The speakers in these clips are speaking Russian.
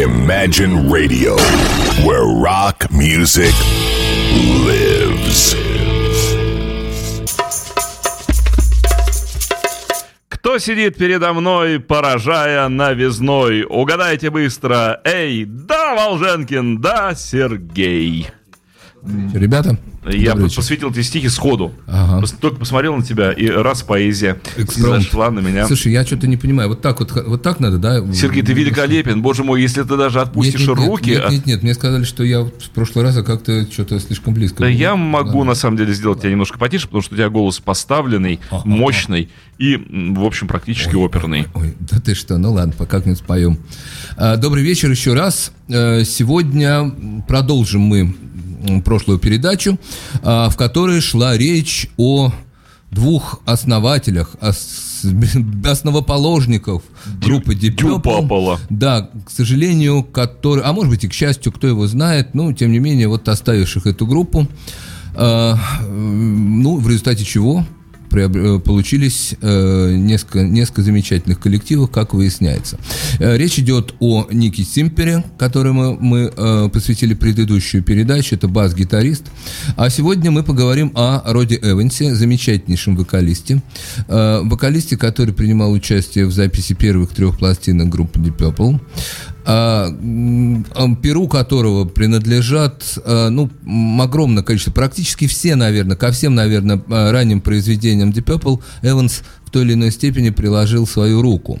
Imagine Radio, where rock music lives. Кто сидит передо мной, поражая новизной? Угадайте быстро. Эй, да, Волженкин, да, Сергей. Ребята, Я посвятил тебе стихи сходу. Ага. Только посмотрел на тебя, и раз поэзия Экспромт. зашла на меня. Слушай, я что-то не понимаю. Вот так вот, вот так надо, да? Сергей, ты великолепен. Боже мой, если ты даже отпустишь нет, нет, руки... Нет, нет, нет, мне сказали, что я в прошлый раз а как-то что-то слишком близко. Да был. я могу на самом деле сделать тебя немножко потише, потому что у тебя голос поставленный, Ага. мощный и, в общем, практически оперный. Ой, да ты что, ну ладно, пока как-нибудь споем. А, Добрый вечер еще раз. Э, Сегодня продолжим мы прошлую передачу, а, в которой шла речь о двух основателях, ос- основоположников группы. Дюпапала. Да, к сожалению, который, а может быть и к счастью, кто его знает, ну, тем не менее, вот оставивших эту группу, э, м, ну, в результате чего получились э, несколько, несколько замечательных коллективов, как выясняется. Э, речь идет о Нике Симпере, которому мы э, посвятили предыдущую передачу, это бас-гитарист. А сегодня мы поговорим о Роди Эвансе, замечательнейшем вокалисте. Э, вокалисте, который принимал участие в записи первых трех пластинок группы Deep Purple перу которого принадлежат, а, ну, огромное количество, практически все, наверное, ко всем, наверное, а, ранним произведениям Deep Purple Эванс в той или иной степени приложил свою руку.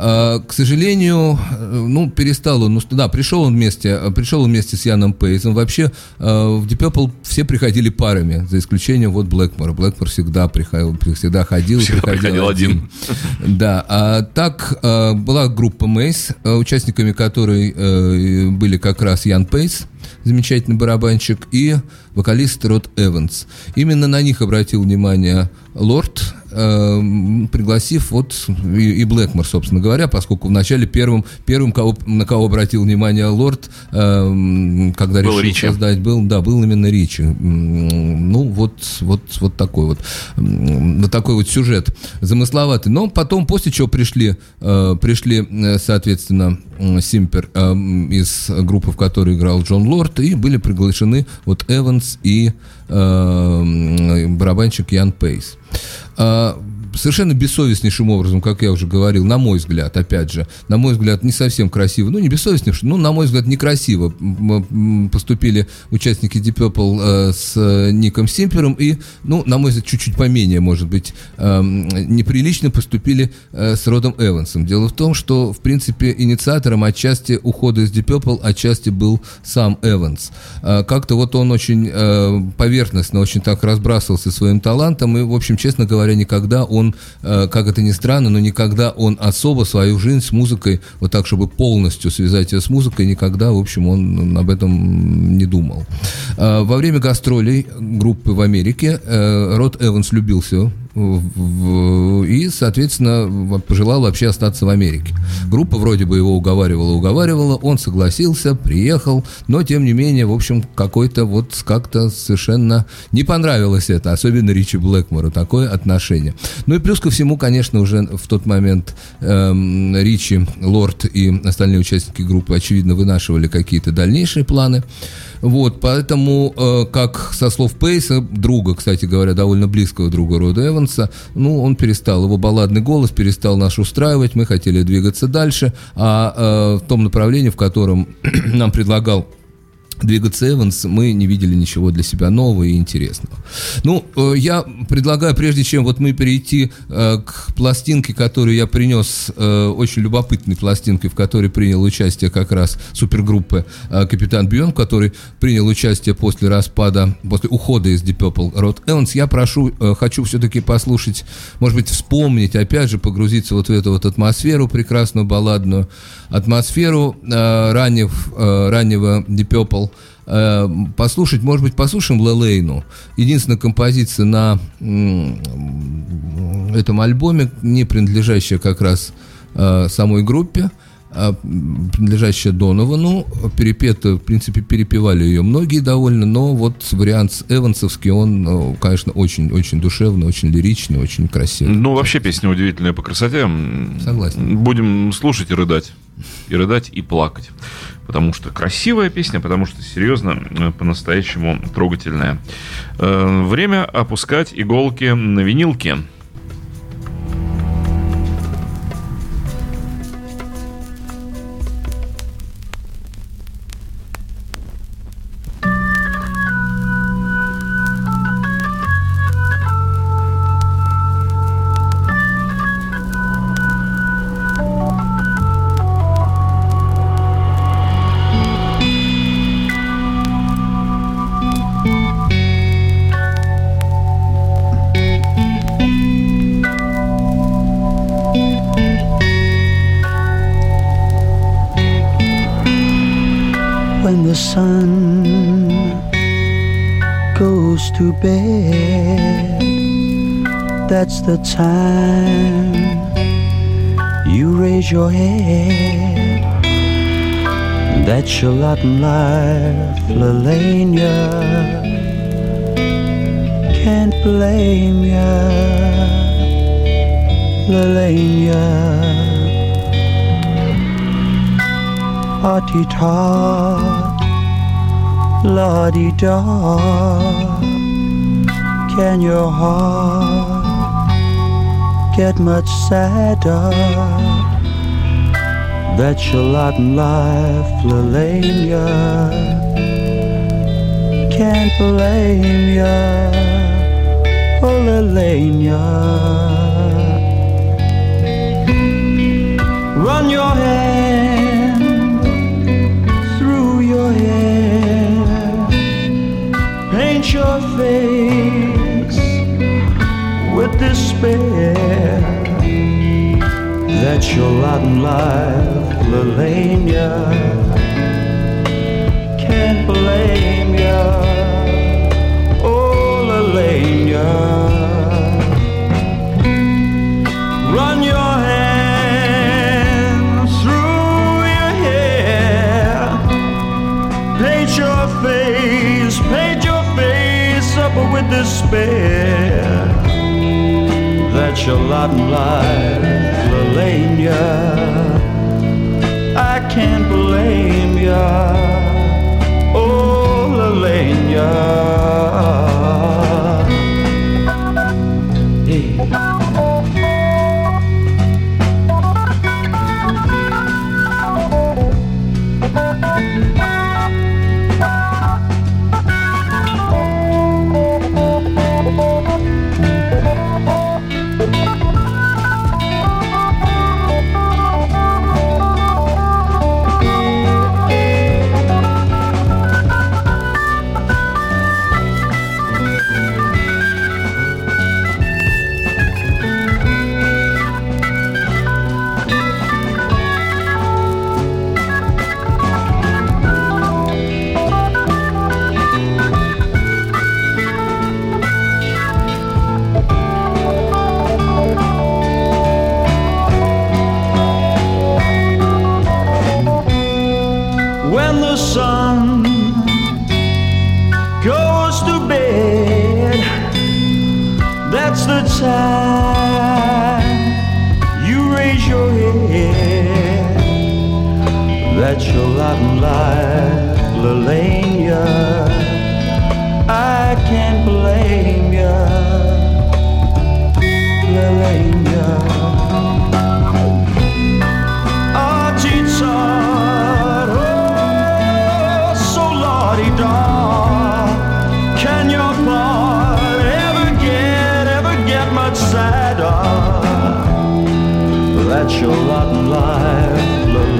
А, К сожалению, э, ну, перестал он, ну, да, пришел он вместе, а, пришел он вместе с Яном Пейсом. Вообще, в Deep Purple все приходили парами, за исключением вот Блэкмора. Блэкмор всегда приходил, всегда ходил, Всегда приходил один. да, а так э, была группа Мейс, э, участниками которой э, были как раз Ян Пейс, замечательный барабанщик, и вокалист Род Эванс. Именно на них обратил внимание Лорд, э, м, пригласив вот и, и Блэкмор, собственно говоря, поскольку вначале первым, первым кого, на кого обратил внимание Лорд, э, когда Был решил Ричи. создать, был, да, был именно Ричи. Ну, вот, вот, вот такой вот, вот такой вот сюжет замысловатый. Но потом, после чего пришли, э, пришли, э, соответственно, Симпер э, из группы, в которой играл Джон Лорд, и были приглашены вот Эванс и э, барабанщик Ян Пейс. А, Совершенно бессовестнейшим образом, как я уже говорил, на мой взгляд, опять же, на мой взгляд, не совсем красиво, ну, не бессовестнейшим, ну, на мой взгляд, некрасиво поступили участники Deep Purple э, с э, Ником Симпером и, ну, на мой взгляд, чуть-чуть поменее, может быть, эм, неприлично поступили э, с Родом Эвансом. Дело в том, что, в принципе, инициатором отчасти ухода из Deep Purple отчасти был сам Эванс. Э, Как-то вот он очень э, поверхностно, очень так разбрасывался своим талантом, и, в общем, честно говоря, никогда он, э, как это ни странно, но никогда он особо свою жизнь с музыкой, вот так, чтобы полностью связать ее с музыкой, никогда, в общем, он об этом не думал. Э, Во время гастролей группы в Америке э, Род Эванс любился и, соответственно, пожелал вообще остаться в Америке. Группа вроде бы его уговаривала, уговаривала, он согласился, приехал, но, тем не менее, в общем, какой-то вот как-то совершенно не понравилось это, особенно Ричи Блэкмору, такое отношение. Ну и плюс ко всему, конечно, уже в тот момент эм, Ричи, Лорд и остальные участники группы, очевидно, вынашивали какие-то дальнейшие планы. Вот, поэтому, э, как со слов Пейса, друга, кстати говоря, довольно близкого друга Рода Эванса, ну, он перестал, его балладный голос перестал нас устраивать, мы хотели двигаться дальше, а э, в том направлении, в котором нам предлагал двигаться Эванс, мы не видели ничего для себя нового и интересного. Ну, э, я предлагаю, прежде чем вот мы перейти э, к пластинке, которую я принес, э, очень любопытной пластинке, в которой принял участие как раз супергруппы Капитан Бьон, который принял участие после распада, после ухода из Deep Purple Род Эванс, я прошу, хочу все-таки послушать, может быть, вспомнить, опять же, погрузиться вот в эту вот атмосферу прекрасную, балладную атмосферу ранних, э, раннего Deep Purple, э, послушать, может быть, послушаем Лелейну. Единственная композиция на м, этом альбоме, не принадлежащая как раз э, самой группе, а, м, принадлежащая Доновану, перепета, в принципе, перепевали ее многие довольно, но вот вариант с Эвансовский, он, э, конечно, очень-очень душевный, очень лиричный, очень красивый. Ну, вообще песня удивительная по красоте. Согласен. Будем слушать и рыдать. И рыдать, и плакать. Потому что красивая песня, потому что серьезно, э, по-настоящему трогательная. Э, время опускать иголки на винилке. The time you raise your head. That's your lot in life, Lelania. Can't blame ya, Lelania hearty tot, la di da. Can your heart get much sadder? That's your lot in life, Lelania. Can't blame ya, oh Lelania. Run your hand through your hair, paint your face with despair. That's your lot in life, Lelania. Can't blame ya, oh Lelania. Run your hand through your hair. Paint your face, paint your face up with despair. That's your lot in life, Lelania. I can't blame ya, oh Lelania. Goes to bed. That's the time you raise your head. That's your lot in life, Lelania. at your rotten life,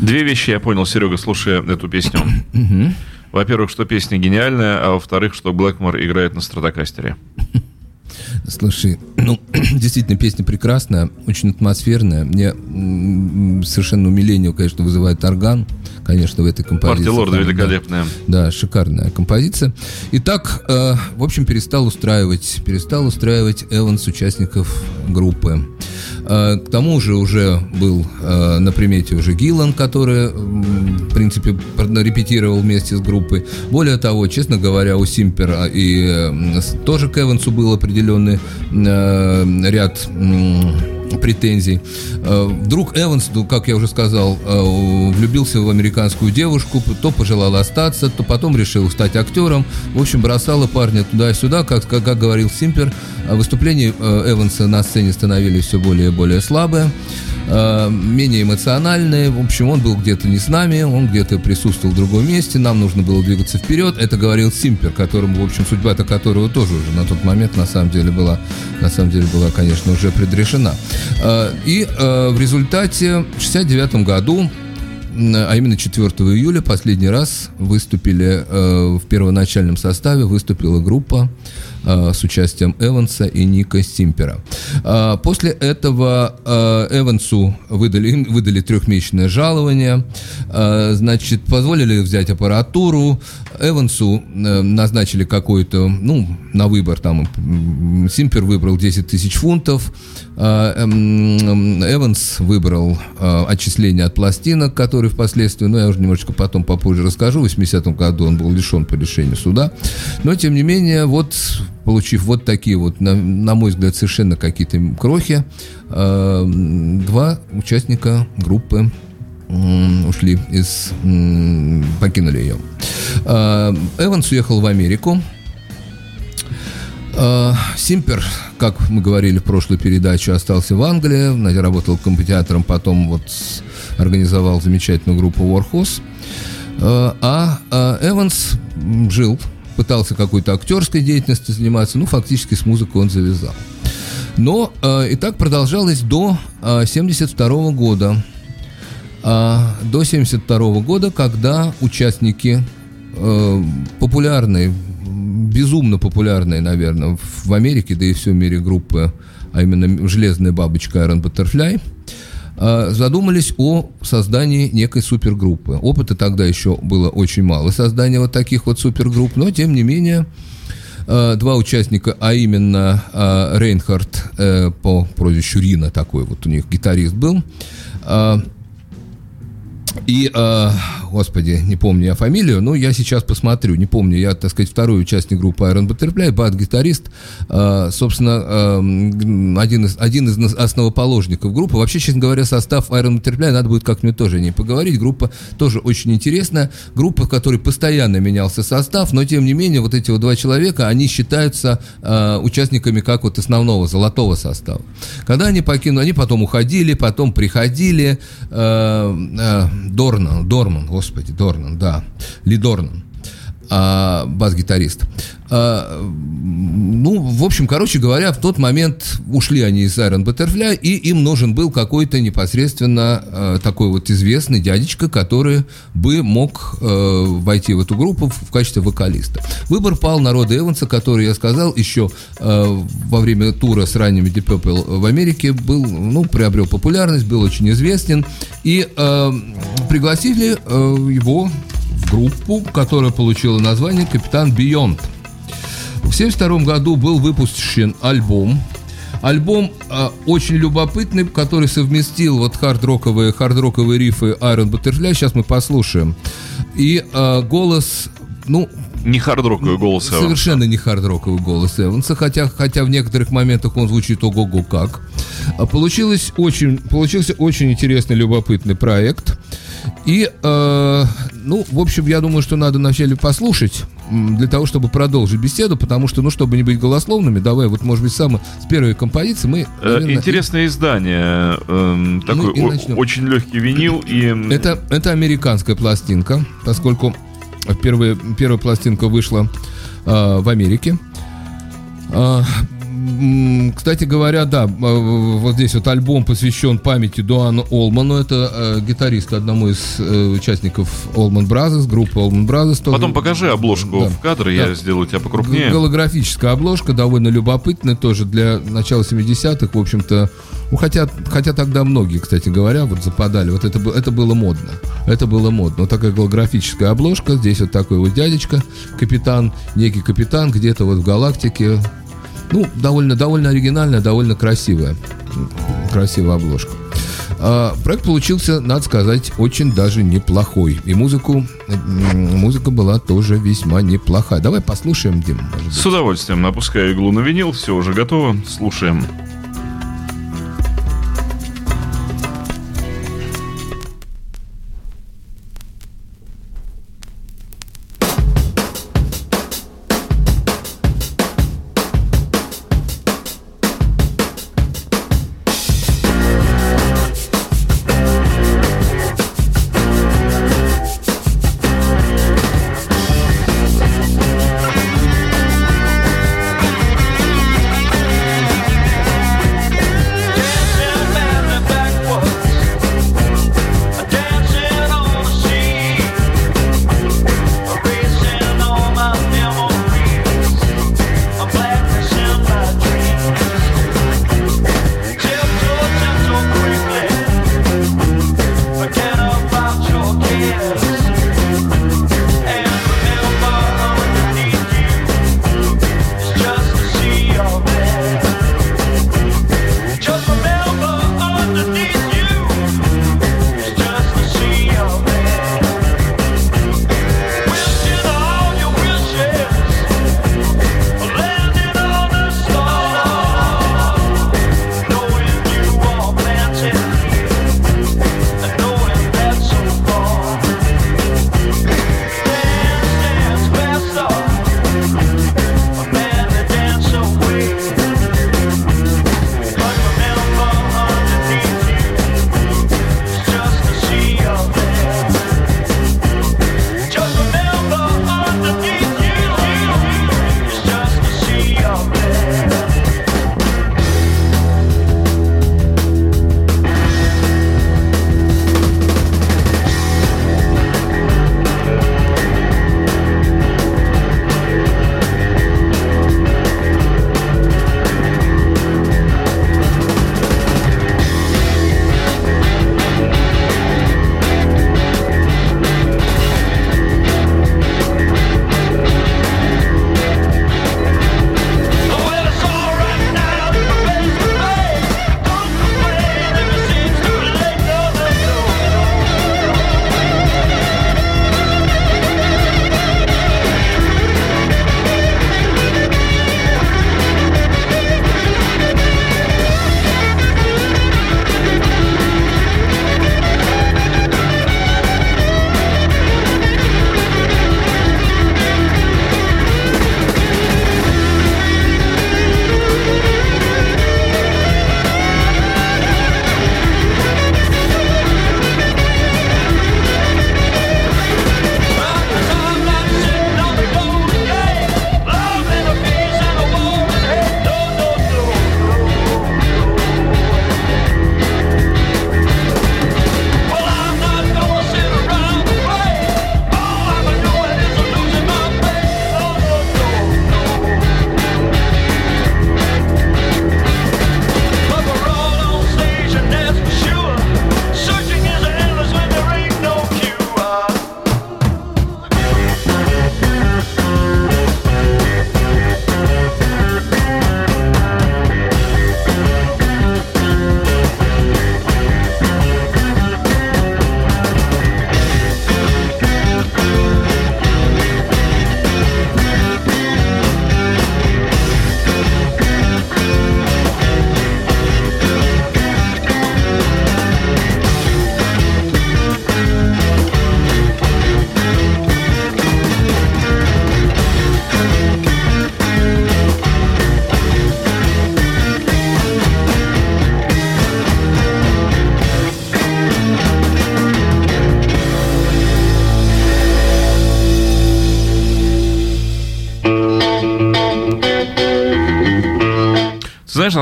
Две вещи я понял, Серега, слушая эту песню. Во-первых, что песня гениальная, а во-вторых, что Блэкмор играет на стратокастере. Слушай, ну, действительно, песня прекрасная, очень атмосферная. Мне совершенно умиление, конечно, вызывает орган, конечно, в этой композиции. Партия Лорда Там, да. великолепная. Да, шикарная композиция. Итак, э, в общем, перестал устраивать, перестал устраивать Эванс участников группы. Э, к тому же уже был э, на примете уже Гиллан, который, в принципе, пр- репетировал вместе с группой. Более того, честно говоря, у Симпера и э, тоже к Эвансу был определенный э, ряд м, претензий. Э, Вдруг Эванс, ну, как я уже сказал, э, влюбился в американскую девушку, то пожелал остаться, то потом решил стать актером. В общем, бросала парня туда-сюда, как, как, как говорил Симпер. э, Выступления э, Эванса на сцене становились все более и более слабые, э, менее эмоциональные. В общем, он был где-то не с нами, он где-то присутствовал в другом месте, нам нужно было двигаться вперед. Это говорил Симпер, которому, в общем, судьба-то которого тоже уже на тот момент на самом деле была, на самом деле была, конечно, уже предрешена. Э, И э, в результате в 69 году а именно 4 июля последний раз выступили э, в первоначальном составе выступила группа с участием Эванса и Ника Симпера. А, После этого э, Эвансу выдали, выдали трехмесячное жалование, э, значит, позволили взять аппаратуру, Эвансу э, назначили какой-то, ну, на выбор там, Симпер выбрал 10 тысяч фунтов, Эванс выбрал а, отчисление от пластинок, которые впоследствии, ну, я уже немножечко потом попозже расскажу, в 80-м году он был лишен по решению суда. Но, тем не менее, вот, получив вот такие вот, на, на мой взгляд, совершенно какие-то крохи, а, два участника группы ушли из... покинули ее. А, Эванс уехал в Америку, Симпер, как мы говорили в прошлой передаче, остался в Англии, работал компетиатором, потом вот организовал замечательную группу Warhorse. Э, А э, Эванс жил, пытался какой-то актерской деятельностью заниматься, ну, фактически с музыкой он завязал. Но э, и так продолжалось до 1972 года. А, до 1972 года, когда участники э, популярной, безумно популярной, наверное, в Америке, да и в всем мире группы, а именно «Железная бабочка» Iron Butterfly, э, задумались о создании некой супергруппы. Опыта тогда еще было очень мало создания вот таких вот супергрупп, но тем не менее э, два участника, а именно э, Рейнхард э, по прозвищу Рина, такой вот у них гитарист был, и, э, господи, не помню я фамилию, но я сейчас посмотрю, не помню, я, так сказать, второй участник группы Iron Butterfly, бас-гитарист, э, собственно, э, один, из, один из основоположников группы. Вообще, честно говоря, состав Iron Butterfly надо будет как-нибудь тоже о поговорить. Группа тоже очень интересная. Группа, в которой постоянно менялся состав, но, тем не менее, вот эти вот два человека, они считаются э, участниками как вот основного, золотого состава. Когда они покинули, они потом уходили, потом приходили, э, э, Дорнан, Дорман, господи, Дорнан, да, Ли Дорнан, а, бас-гитарист. А, ну, в общем, короче говоря, в тот момент ушли они из Iron Butterfly, и им нужен был какой-то непосредственно э, такой вот известный дядечка, который бы мог э, войти в эту группу в, качестве вокалиста. Выбор пал на Рода Эванса, который, я сказал, еще во время тура с ранними Deep Purple в Америке был, ну, приобрел популярность, был очень известен, и пригласили его в группу, которая получила название «Капитан Бионд». В 1972 году был выпущен альбом. Альбом а, очень любопытный, который совместил вот хард-роковые, хард-роковые рифы Iron Butterfly. Сейчас мы послушаем. И а, голос, ну, Не хард-роковый голос Эванса. Совершенно не хард-роковый голос Эванса, хотя, хотя в некоторых моментах он звучит ого-го как. А Получилось очень, получился очень интересный, любопытный проект. И, э, ну, в общем, я думаю, что надо вначале послушать, для того, чтобы продолжить беседу, потому что, ну, чтобы не быть голословными, давай, вот, может быть, самое, с первой композиции мы... Э, наверное, Интересное издание. эм, такой Ну очень легкий винил. И Это, это американская пластинка, поскольку первая, первая пластинка вышла э, в Америке. М, кстати говоря, да, э, вот здесь вот альбом посвящен памяти Дуану Олману. Это э, гитарист одному из э, участников Allman Brothers, группы Allman Brothers. Потом покажи обложку Да. в кадр, я Да. сделаю тебя покрупнее. Голографическая обложка, довольно любопытная тоже для начала 70-х, в общем-то. Ну, хотя, хотя тогда многие, кстати говоря, вот западали. Вот это, это было модно. Это было модно. Вот такая голографическая обложка. Здесь вот такой вот дядечка, капитан, некий капитан где-то вот в галактике. Ну, довольно, довольно оригинальная, довольно красивая. Красивая обложка. А, проект получился, надо сказать, очень даже неплохой. И музыку, музыка была тоже весьма неплохая. Давай послушаем, Дим. С удовольствием опускаю иглу на винил, все уже готово, слушаем.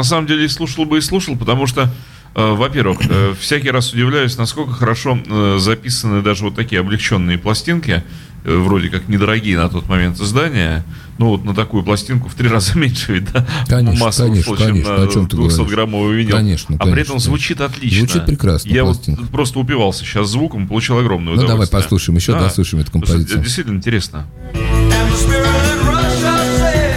Самом деле слушал бы и слушал, потому что, э, во-первых, э, всякий раз удивляюсь, насколько хорошо э, записаны даже вот такие облегченные пластинки, э, вроде как недорогие на тот момент издания. Ну, вот на такую пластинку в три раза меньше, ведь, да? Конечно, масса конечно, ушло, чем конечно. на О чем ты говоришь? 200-граммовый винил. Конечно, а при этом звучит отлично. Звучит прекрасно Я пластинка. вот просто упивался сейчас звуком, получил огромное Ну, давай послушаем, еще Да. дослушаем эту композицию. Действительно интересно. And the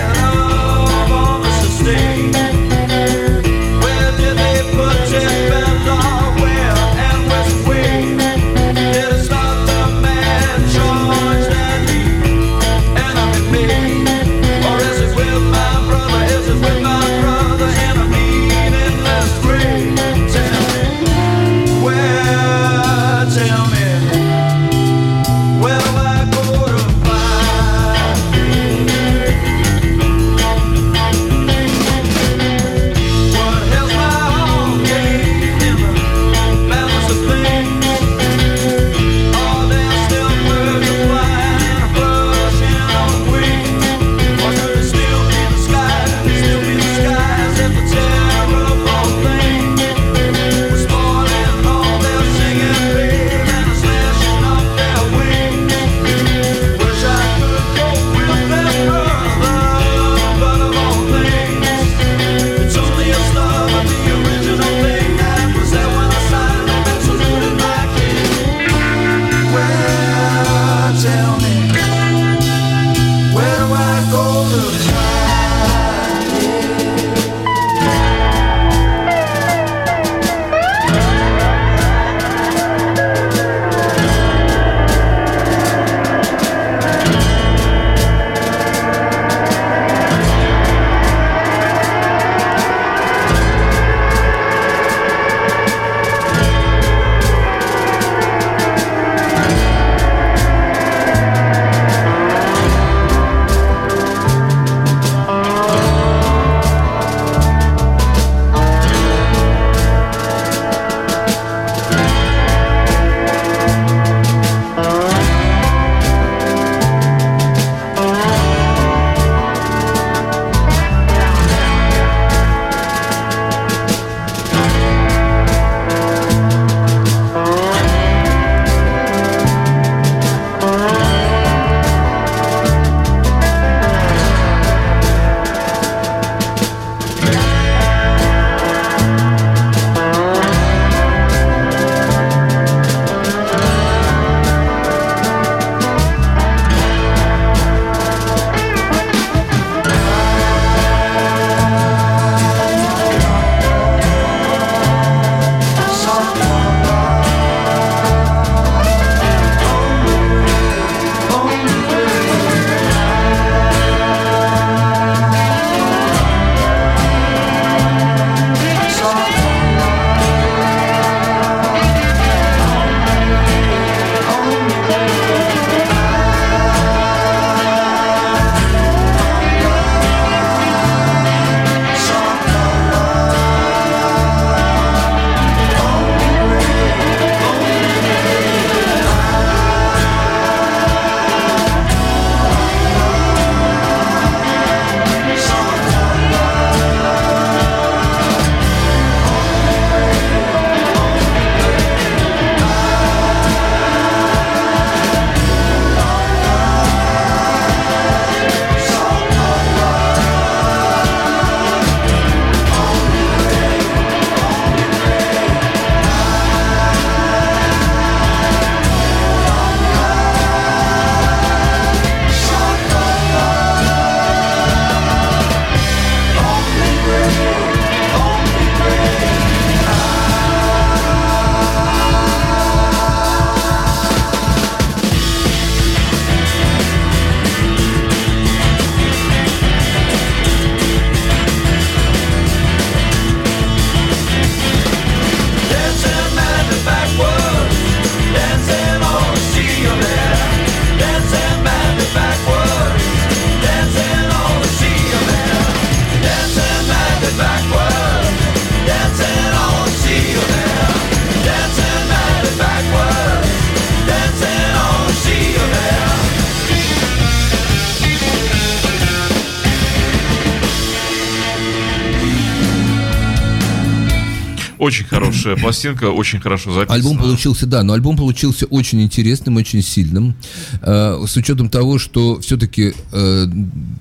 хорошая пластинка, очень хорошо записана. Альбом получился, да, но альбом получился очень интересным, очень сильным. Э, с учетом того, что все-таки э,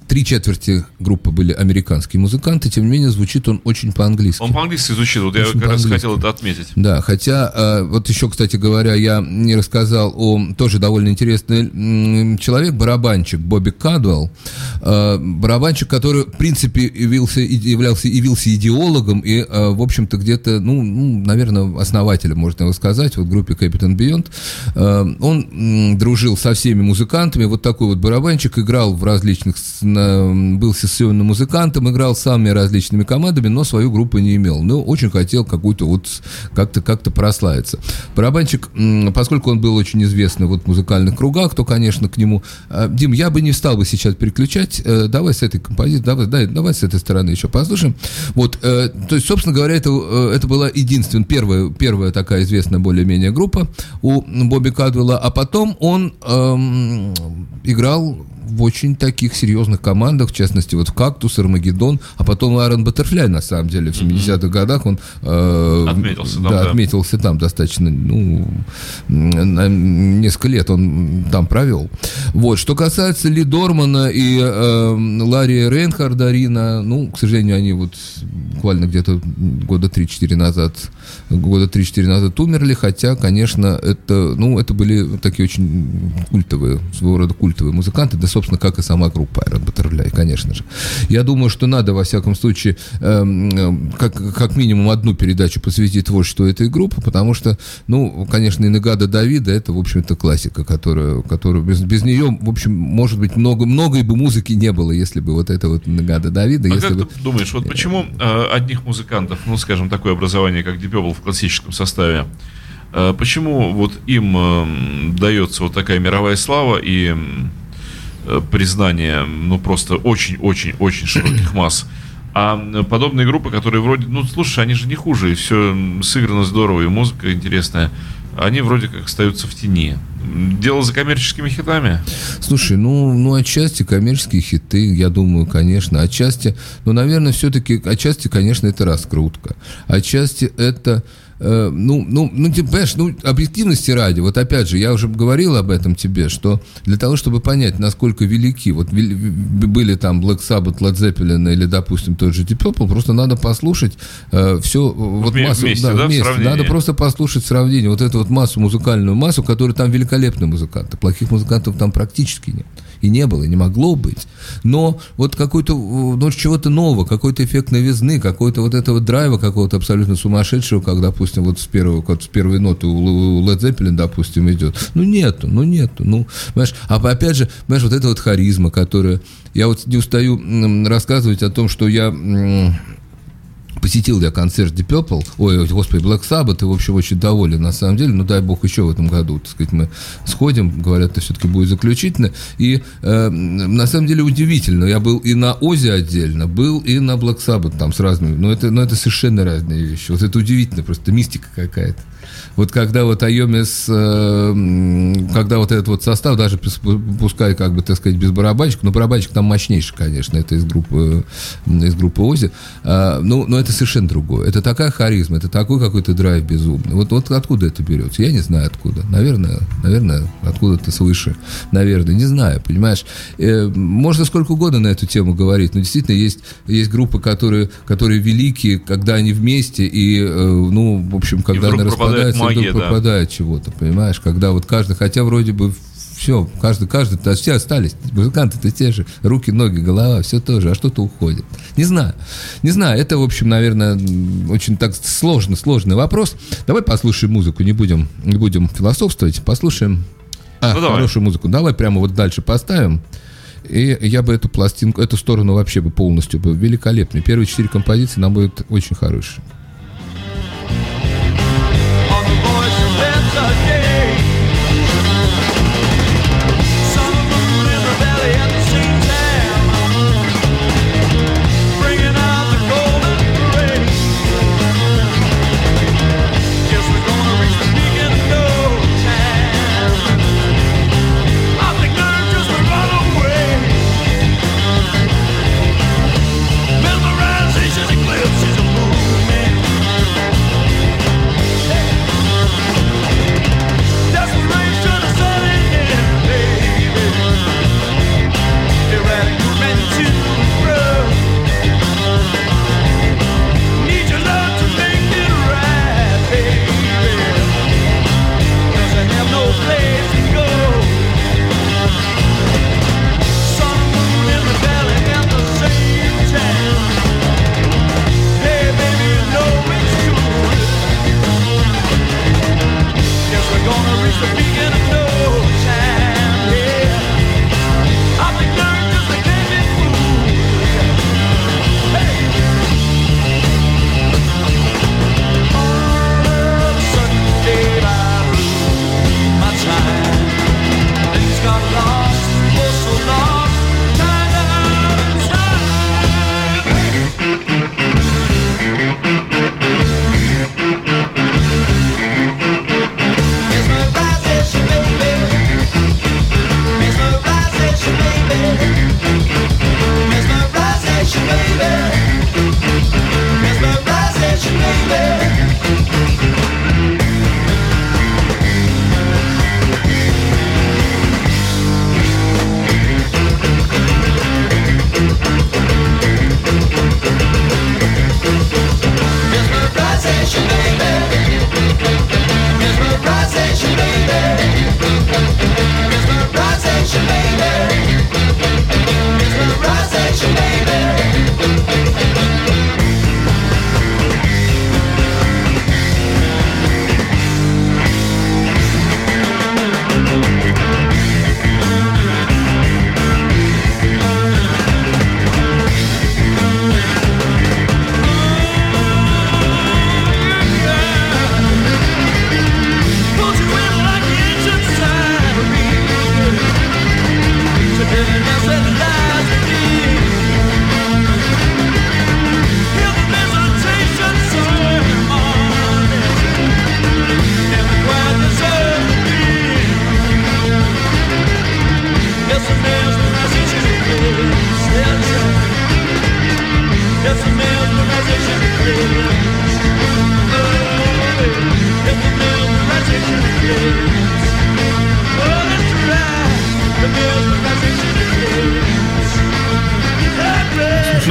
три четверти группы были американские музыканты, тем не менее звучит он очень по-английски. Он по-английски звучит, вот я Очень как раз хотел это отметить. Да, хотя, э, вот еще, кстати говоря, я не рассказал о тоже довольно интересный человек, барабанщик Бобби Кадвелл. Э, барабанщик, который, в принципе, явился, являлся, явился идеологом и, э, в общем-то, где-то, ну, наверное, основателем, можно его сказать, вот группе Capitan Beyond. Э, он дружил со всеми музыкантами, вот такой вот барабанщик, играл в различных, был сессионным музыкантом, играл с самыми различными командами, но свою группу не имел. Но очень хотел какую-то вот как-то как-то прославиться. Барабанщик, поскольку он был очень известный вот в музыкальных кругах, то, конечно, к нему... э, Дим, я бы не стал бы сейчас переключать. э, Давай с этой композиции, давай, дай- давай с этой стороны еще послушаем. Вот, то есть, собственно говоря, это, это была единственная, первая, первая такая известная более-менее группа у Бобби Кадвелла, а потом он эм, играл в очень таких серьезных командах, в частности, вот в «Кактус», «Армагеддон», а потом Аарон Баттерфляй, на самом деле, в 70-х годах он... э, Отметился там, да, да. отметился там достаточно, ну, на несколько лет он там провел. Вот, что касается Ли Дормана и э, Ларри Рейнхарда Рина, ну, к сожалению, они вот буквально где-то года 3-4 назад, года 3-4 назад умерли, хотя, конечно, это, ну, это были такие очень культовые, своего рода культовые музыканты, да, собственно, как и сама группа Iron Butterfly, конечно же. Я думаю, что надо, во всяком случае, эм, эм, как, как минимум одну передачу посвятить творчеству этой группы, потому что, ну, конечно, Инегада Давида, это, в общем-то, классика, которая, которая без, без нее, в общем, может быть, много, многой бы музыки не было, если бы вот это вот Инегада Давида, А если как бы... ты думаешь, вот почему э, одних музыкантов, ну, скажем, такое образование, как Deep Purple в классическом составе, э, почему вот им э, дается вот такая мировая слава и э, признание, ну, просто очень-очень-очень широких масс, а подобные группы, которые вроде, ну, слушай, они же не хуже, и все сыграно здорово, и музыка интересная, они вроде как остаются в тени. Дело за коммерческими хитами? Слушай, ну, ну, отчасти коммерческие хиты, я думаю, конечно. Отчасти, ну, наверное, все-таки, отчасти, конечно, это раскрутка. Отчасти это, э, ну, ну, ну, ты понимаешь, ну, объективности ради, вот опять же, я уже говорил об этом тебе, что для того, чтобы понять, насколько велики, вот вели- в- были там Black Sabbath, Led Zeppelin или, допустим, тот же Deep Purple, просто надо послушать все, вот Вме- массу, вместе, да, да, в вместе. надо просто послушать сравнение, вот эту вот массу, музыкальную массу, которую там великолепные музыканты. Плохих музыкантов там практически нет. И не было, и не могло быть. Но вот какой-то, ну, чего-то нового, какой-то эффект новизны, какой-то вот этого драйва какого-то абсолютно сумасшедшего, как, допустим, вот с первой, как с первой ноты у Led Zeppelin, допустим, идет. Ну, нету, ну, нету. Ну, понимаешь, а опять же, понимаешь, вот эта вот харизма, которая... Я вот не устаю рассказывать о том, что я... Посетил я концерт Deep Purple, ой, господи, Black Sabbath, и, в общем, очень доволен, на самом деле, ну, дай бог, еще в этом году, так сказать, мы сходим, говорят, это все-таки будет заключительно, и, э, на самом деле, удивительно, я был и на Озе отдельно, был и на Black Sabbath, там, с разными, но это, но это совершенно разные вещи, вот это удивительно, просто мистика какая-то. Вот когда вот Айомис, э, когда вот этот вот состав, даже пус- пускай, как бы, так сказать, без барабанщика, но барабанщик там мощнейший, конечно, это из группы, э, из группы Ози, А, ну, но это совершенно другое. Это такая харизма, это такой какой-то драйв безумный. Вот, вот откуда это берется? Я не знаю откуда. Наверное, наверное, откуда-то свыше. Наверное, не знаю, понимаешь. Э, можно сколько угодно на эту тему говорить, но действительно есть, есть группы, которые, которые великие, когда они вместе, и, ну, в общем, когда она пропадает магия, да. пропадает чего-то, понимаешь? Когда вот каждый, хотя вроде бы все, каждый, каждый, то все остались, музыканты-то те же, руки, ноги, голова, все тоже, а что-то уходит. Не знаю, не знаю, это, в общем, наверное, очень так сложно, сложный вопрос. Давай послушаем музыку, не будем, не будем философствовать, послушаем а, Ну, давай. хорошую музыку. Давай прямо вот дальше поставим. И я бы эту пластинку, эту сторону вообще бы полностью бы великолепный. Первые четыре композиции нам будут очень хорошие.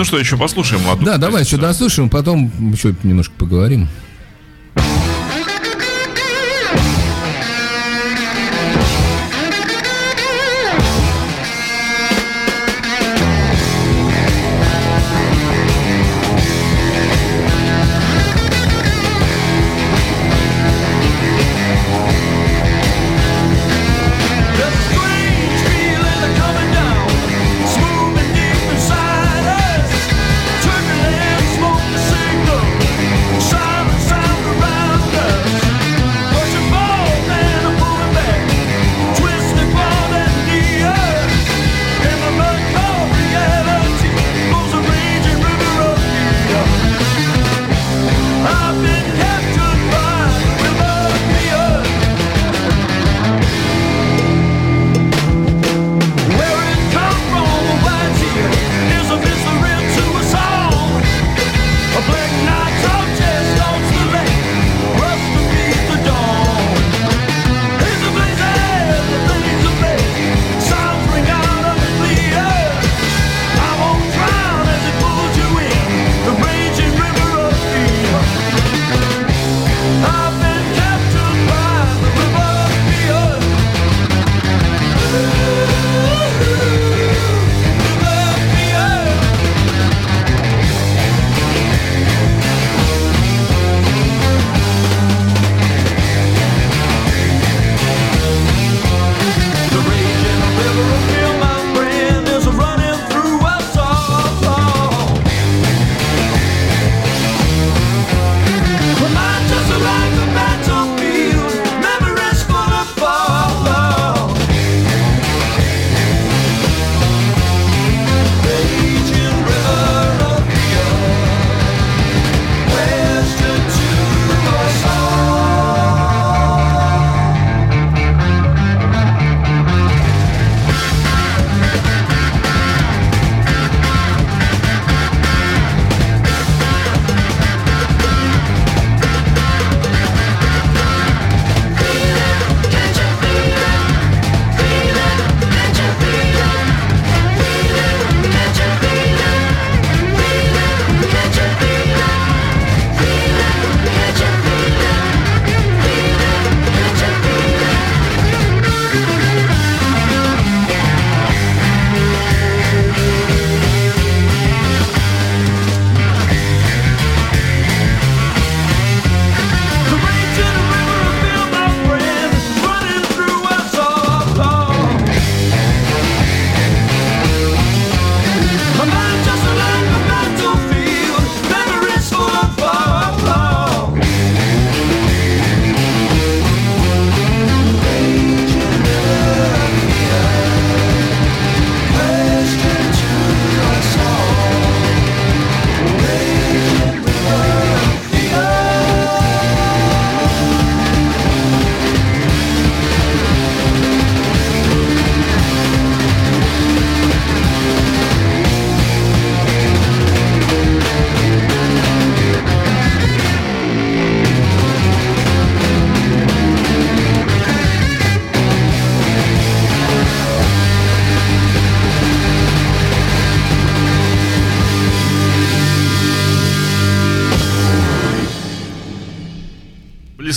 Что, еще послушаем одну Да, давай еще композицию? дослушаем, потом еще немножко поговорим.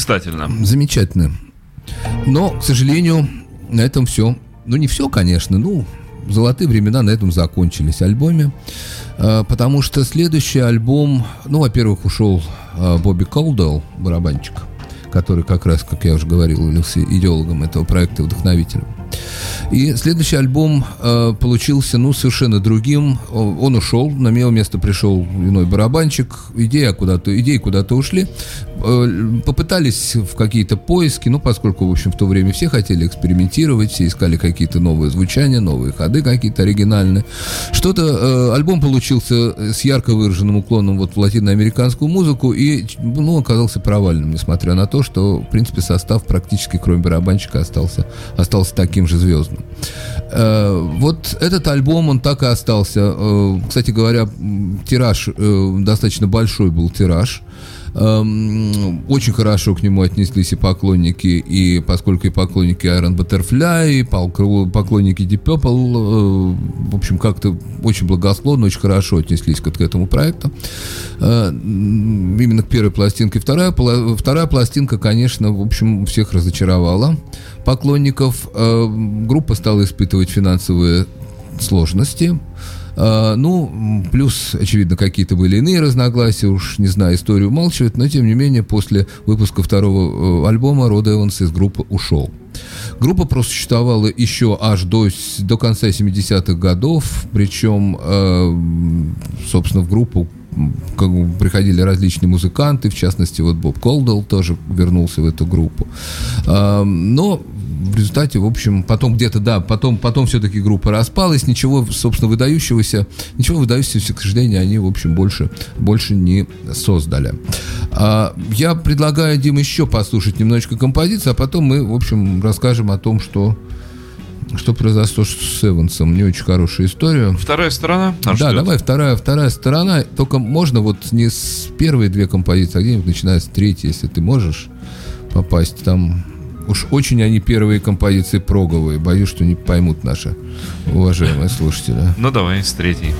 Блистательно. Замечательно. Но, к сожалению, на этом все. Ну, не все, конечно, ну, золотые времена на этом закончились альбоме. Э, Потому что следующий альбом, ну, во-первых, ушел э, Бобби Колдуэлл, барабанщик, который как раз, как я уже говорил, являлся идеологом этого проекта, вдохновителем. И следующий альбом э, получился, ну, совершенно другим. Он ушел, на его место пришел иной барабанщик. Идея куда-то, идеи куда-то ушли. Э, попытались в какие-то поиски, ну, поскольку, в общем, в то время все хотели экспериментировать, все искали какие-то новые звучания, новые ходы какие-то оригинальные. Что-то, э, альбом получился с ярко выраженным уклоном вот в латиноамериканскую музыку и, ну, оказался провальным, несмотря на то, что, в принципе, состав практически, кроме барабанщика, остался, остался таким же звездным. Э, вот этот альбом, он так и остался. Э, кстати говоря, тираж, э, достаточно большой был тираж. Эм, Очень хорошо к нему отнеслись и поклонники, и поскольку и поклонники Iron Butterfly, и поклонники Deep Purple, э, в общем, как-то очень благосклонно, очень хорошо отнеслись к, этому проекту. Э, Именно к первой пластинке. Вторая, вторая пластинка, конечно, в общем, всех разочаровала поклонников. Э, Группа стала испытывать финансовые сложности. А, Ну, плюс, очевидно, какие-то были иные разногласия, уж не знаю, историю умалчивать, но, тем не менее, после выпуска второго э, альбома Род Эванс из группы ушел. Группа просуществовала еще аж до, до конца 70-х годов, причем, э, собственно, в группу как бы приходили различные музыканты, в частности, вот Боб Колдел тоже вернулся в эту группу. Но в результате, в общем, потом где-то, да, потом, потом все-таки группа распалась, ничего, собственно, выдающегося, ничего выдающегося, к сожалению, они, в общем, больше, больше не создали. А, я предлагаю, Дим, еще послушать немножечко композиции, а потом мы, в общем, расскажем о том, что, что произошло с Эвансом. Не очень хорошая история. Вторая сторона. нас да, ждет. давай вторая, вторая сторона. Только можно вот не с первой две композиции, а где-нибудь начиная с третьей, если ты можешь попасть. Там уж очень они первые композиции проговые. Боюсь, что не поймут наши уважаемые слушатели. Ну давай, с третьей.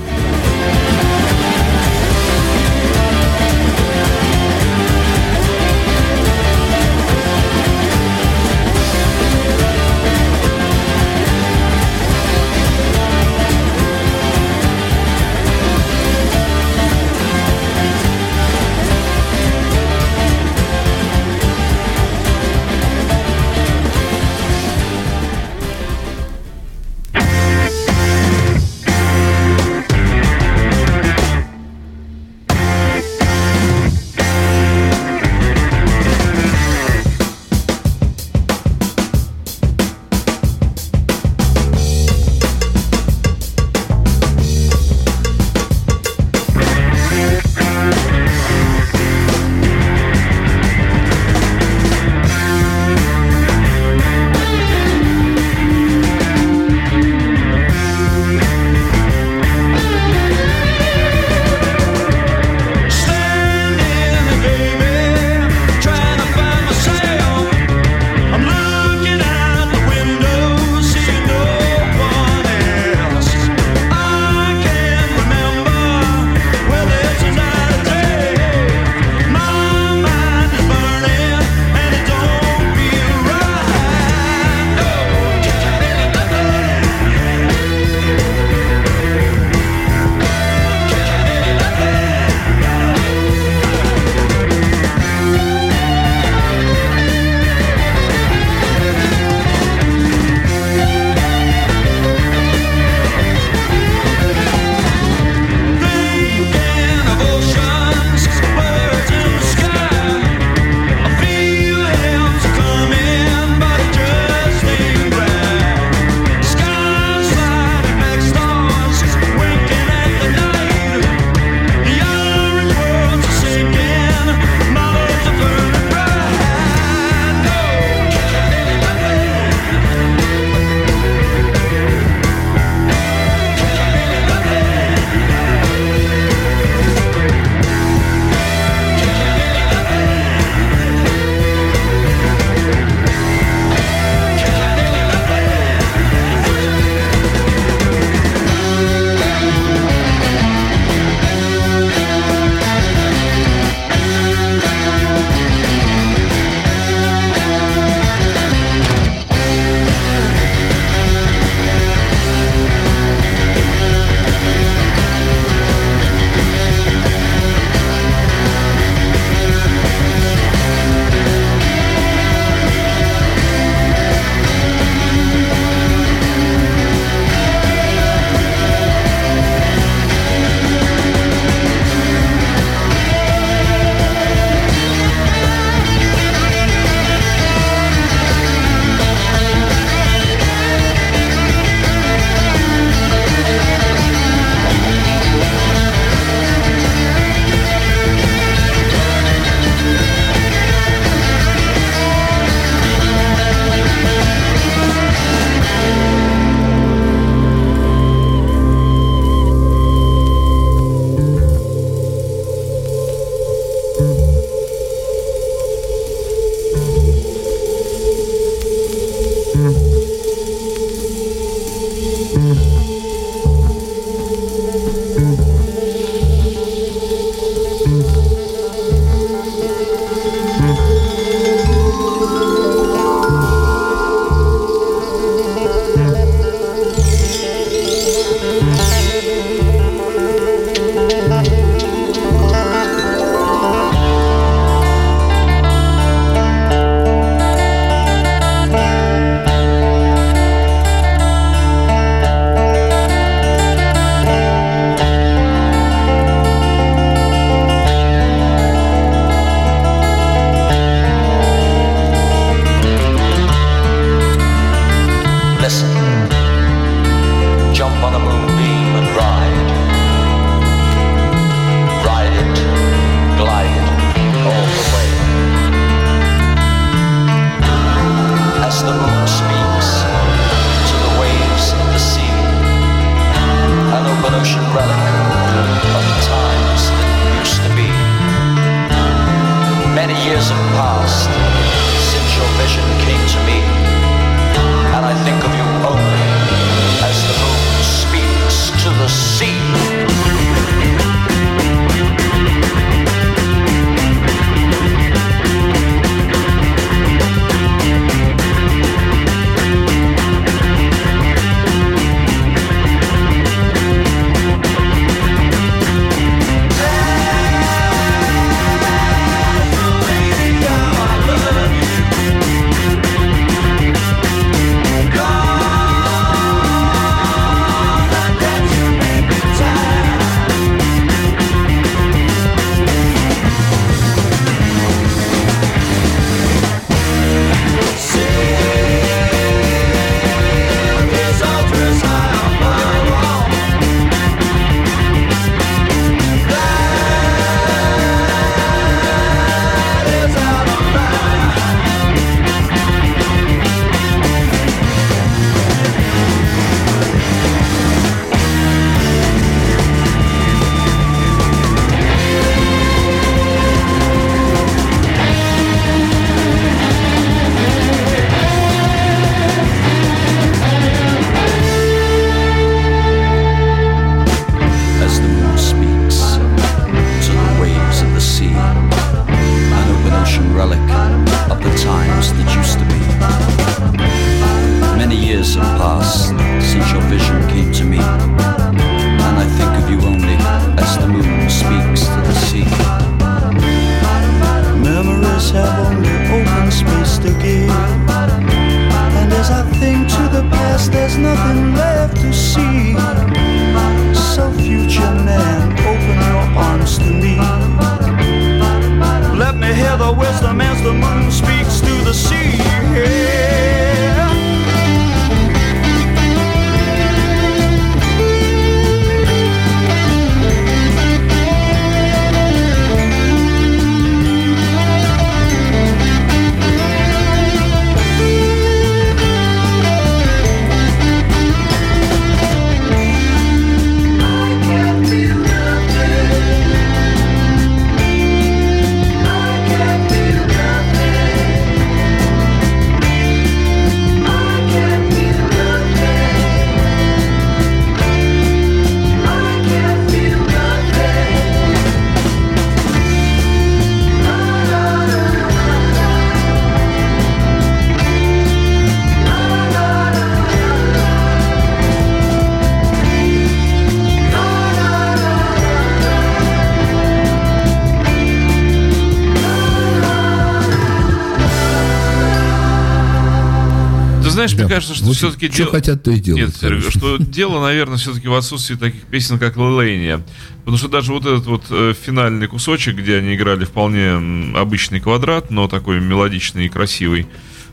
Мне кажется, что Вот все-таки что хотят, то и делают, Нет, что дело, наверное, все-таки в отсутствии таких песен, как Лелейния. Потому что даже вот этот вот э, финальный кусочек, где они играли вполне обычный квадрат, но такой мелодичный и красивый,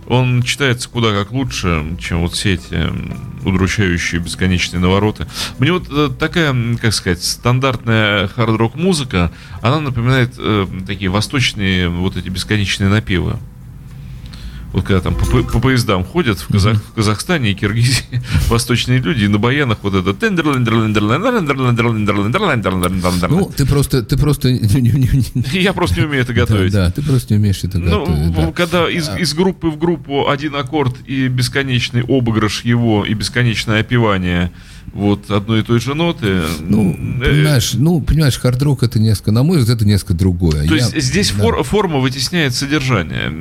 он читается куда как лучше, чем вот все эти удручающие бесконечные навороты. Мне вот э, такая, как сказать, стандартная хард-рок музыка, она напоминает э, такие восточные вот эти бесконечные напевы. Вот когда там по, по- по поездам ходят в, Казах- в Казахстане и Киргизии восточные люди, и на баянах вот это... Ну, ты просто, ты просто... Я просто не умею это готовить. да, ты просто не умеешь это Ну, готовить. да. когда из, из группы в группу один аккорд и бесконечный обыгрыш его, и бесконечное опевание вот одной и той же ноты. Ну, понимаешь, ну, понимаешь, хард-рок это несколько, на мой взгляд, это несколько другое. То Я- есть здесь да. фор- форма вытесняет содержание.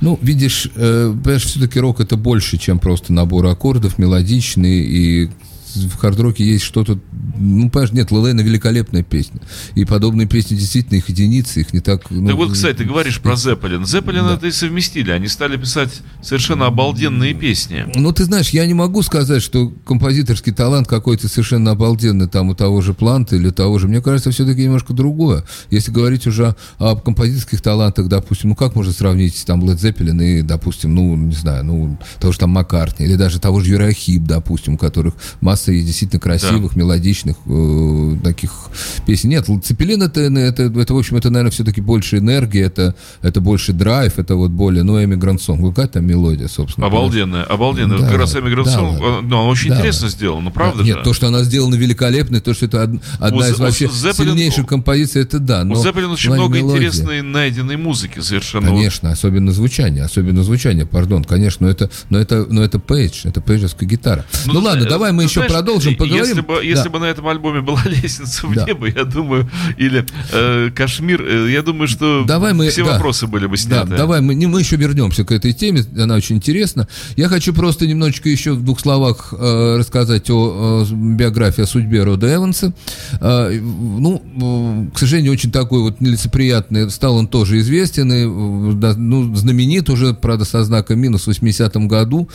Ну, видишь, э, все-таки рок это больше, чем просто набор аккордов, мелодичный, и в хард-роке есть что-то... Ну, понимаешь, нет, Лелейна великолепная песня. И подобные песни действительно, их единицы, их не так... Ну, Так вот, кстати, ты говоришь про Зеппелин. Зеппелин Да. это и совместили. Они стали писать совершенно обалденные песни. Ну, ты знаешь, я не могу сказать, что композиторский талант какой-то совершенно обалденный там у того же Планта или того же. Мне кажется, все-таки немножко другое. Если говорить уже о композиторских талантах, допустим, ну как можно сравнить там Led Zeppelin и, допустим, ну, не знаю, ну, того же там Маккартни, или даже того же Юрахип, допустим, у которых масса есть действительно красивых, мелодичных мелодичных э, таких песен. Нет, Цепелин это, это, это, в общем, это, наверное, все-таки больше энергии, это, это больше драйв, это вот более, ну, Эмигрант Сон. Какая там мелодия, собственно. Обалденная, обалденная. Да, как раз Эмигрант да, Сон, да. ну, он очень Да, интересно да. сделано, ну, правда Нет, же? то, что она сделана великолепно, то, что это од- одна У из вообще у Зеппелин- сильнейших композиций, это да. У Но Зеппелина очень в плане много мелодии- интересной найденной музыки совершенно. Конечно, особенно звучание, особенно звучание, пардон, конечно, но это, но это, но это пейдж, это пейджевская гитара. Ну, ты ладно, зна- давай мы ты еще знаешь, продолжим, поговорим. Если бы, если Да. бы на этом альбоме была лестница в Да. небо, я думаю, или э, Кашмир, э, я думаю, что Давай мы, все да. вопросы были бы Да, сняты. давай мы, не, мы еще вернемся к этой теме, она очень интересна. Я хочу просто немножечко еще в двух словах э, рассказать о, э, биографии, о судьбе Рода Эванса. Э, ну, э, к сожалению, очень такой вот нелицеприятный, стал он тоже известен, и, э, да, ну, знаменит уже, правда, со знаком минус в 80-м году,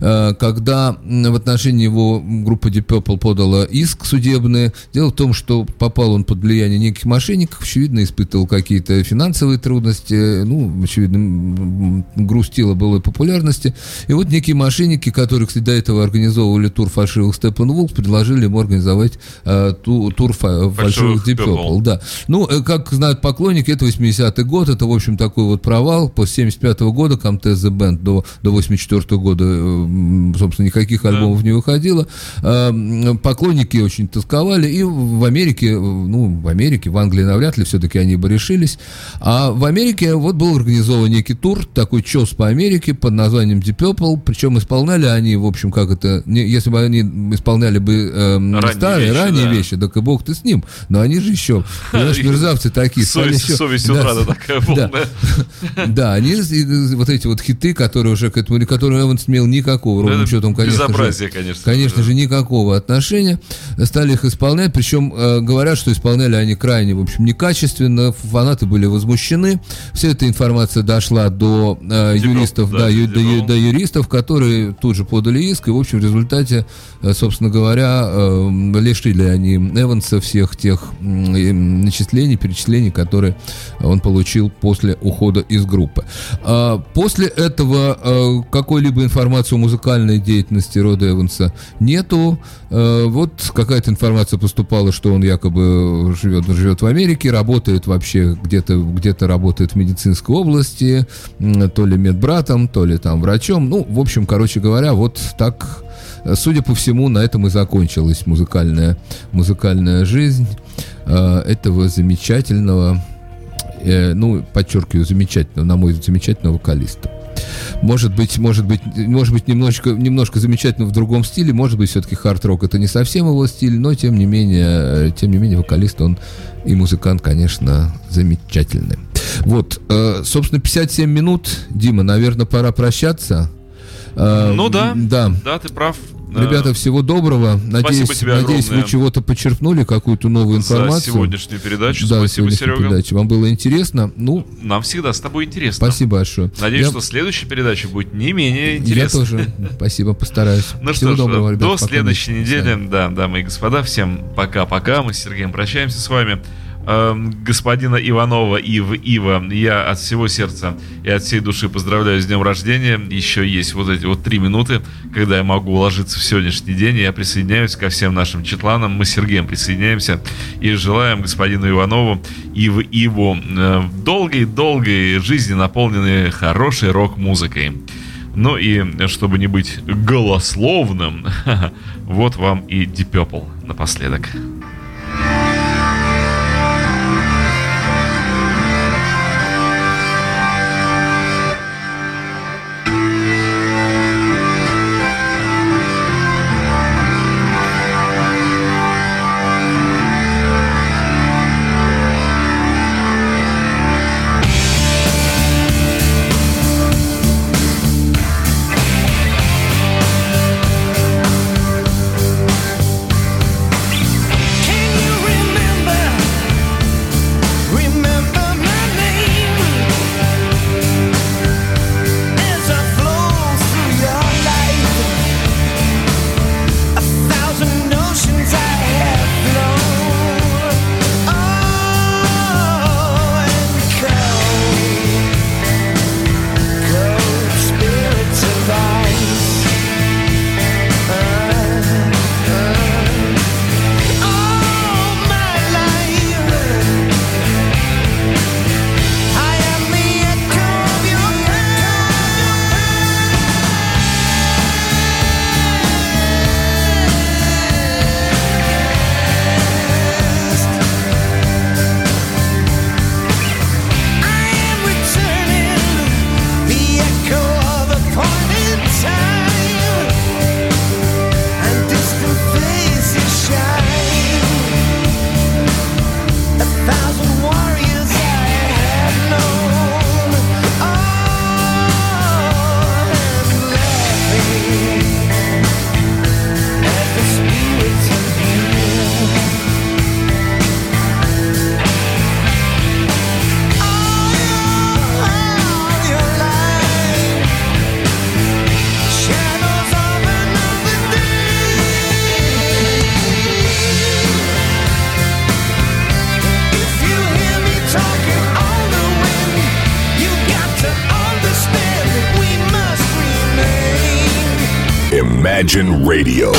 э, когда в отношении его группа Deep Purple подала иск судебный. Дело в том, что попал он под влияние неких мошенников, очевидно, испытывал какие-то финансовые трудности, ну, очевидно, грустило было популярности. И вот некие мошенники, которые, кстати, до этого организовывали тур фальшивых Steppenwolf, предложили ему организовать э, ту- тур фа- фальшивых Deep Purple. Да. Ну, э, как знают поклонники, это 80-й год, это, в общем, такой вот провал. После 75-го года Comtesse The Band до, до 84 года, э, собственно, никаких альбомов не выходило. Э, м, Поклонники очень тосковали, и в Америке, э, ну, в Америке, в Англии навряд ли все-таки они бы решились. А в Америке вот был организован некий тур, такой чес по Америке под названием Deep Purple, причем исполняли они, в общем, как это, если бы они исполняли бы эм, Ранние старые, вещи, ранние да. вещи, так и бог ты с ним. Но они же еще, понимаешь, мерзавцы такие. Совесть, еще- совесть да, утрата такая да. полная. Да, они вот эти вот хиты, которые уже к этому, которые Эванс не имел никакого, ровным счетом, конечно безобразие, конечно. конечно же, никакого отношения. Стали их исполнять, причем э, говорят, что исполняли они крайне, в общем, некачественно, фанаты были возмущены. Вся эта информация дошла до э, юристов, да, да, ю- до, ю- до юристов, которые тут же подали иск, и, в общем, в результате, э, собственно говоря, э, лишили они Эванса всех тех э, начислений, перечислений, которые он получил после ухода из группы. А, После этого э, какой-либо информации о музыкальной деятельности Рода Эванса нету. Э, Вот какая-то информация поступала, что он якобы живет, живет в Америке, работает вообще где-то где работает в медицинской области, то ли медбратом, то ли там врачом. Ну, в общем, короче говоря, вот так, э, судя по всему, на этом и закончилась музыкальная, музыкальная жизнь э, этого замечательного ну, подчеркиваю, замечательного, на мой взгляд, замечательного вокалиста. Может быть, может быть, может быть, немножко, немножко замечательно в другом стиле, может быть, все-таки хард-рок это не совсем его стиль, но тем не менее, э, тем не менее, вокалист он и музыкант, конечно, замечательный. Вот, э, собственно, 57 минут, Дима, наверное, пора прощаться. Э, Ну да, Да. да, ты прав. Ребята, всего доброго. Надеюсь, надеюсь вы чего-то почерпнули, какую-то новую за информацию. сегодняшнюю передачу. Да, Спасибо, сегодняшней Серега. передаче. Вам было интересно? Ну, Нам всегда с тобой интересно. спасибо большое. Надеюсь, Я- что следующая передача будет не менее Я интересна. тоже. Спасибо, постараюсь. Ну Всего что ж, доброго, ребят. до следующей недели. Да, дамы и господа, всем пока-пока. Мы с Сергеем прощаемся с вами. Эм, Господина Иванова, Ив, Ива, я от всего сердца и от всей души поздравляю с днем рождения. Еще есть вот эти вот три минуты, когда я могу уложиться в сегодняшний день. и Я присоединяюсь ко всем нашим четланам. Мы с Сергеем присоединяемся и желаем господину Иванову, Ив, Иву э, долгой-долгой жизни, наполненной хорошей рок-музыкой. Ну и чтобы не быть голословным, вот вам и Deep Purple напоследок. Radio,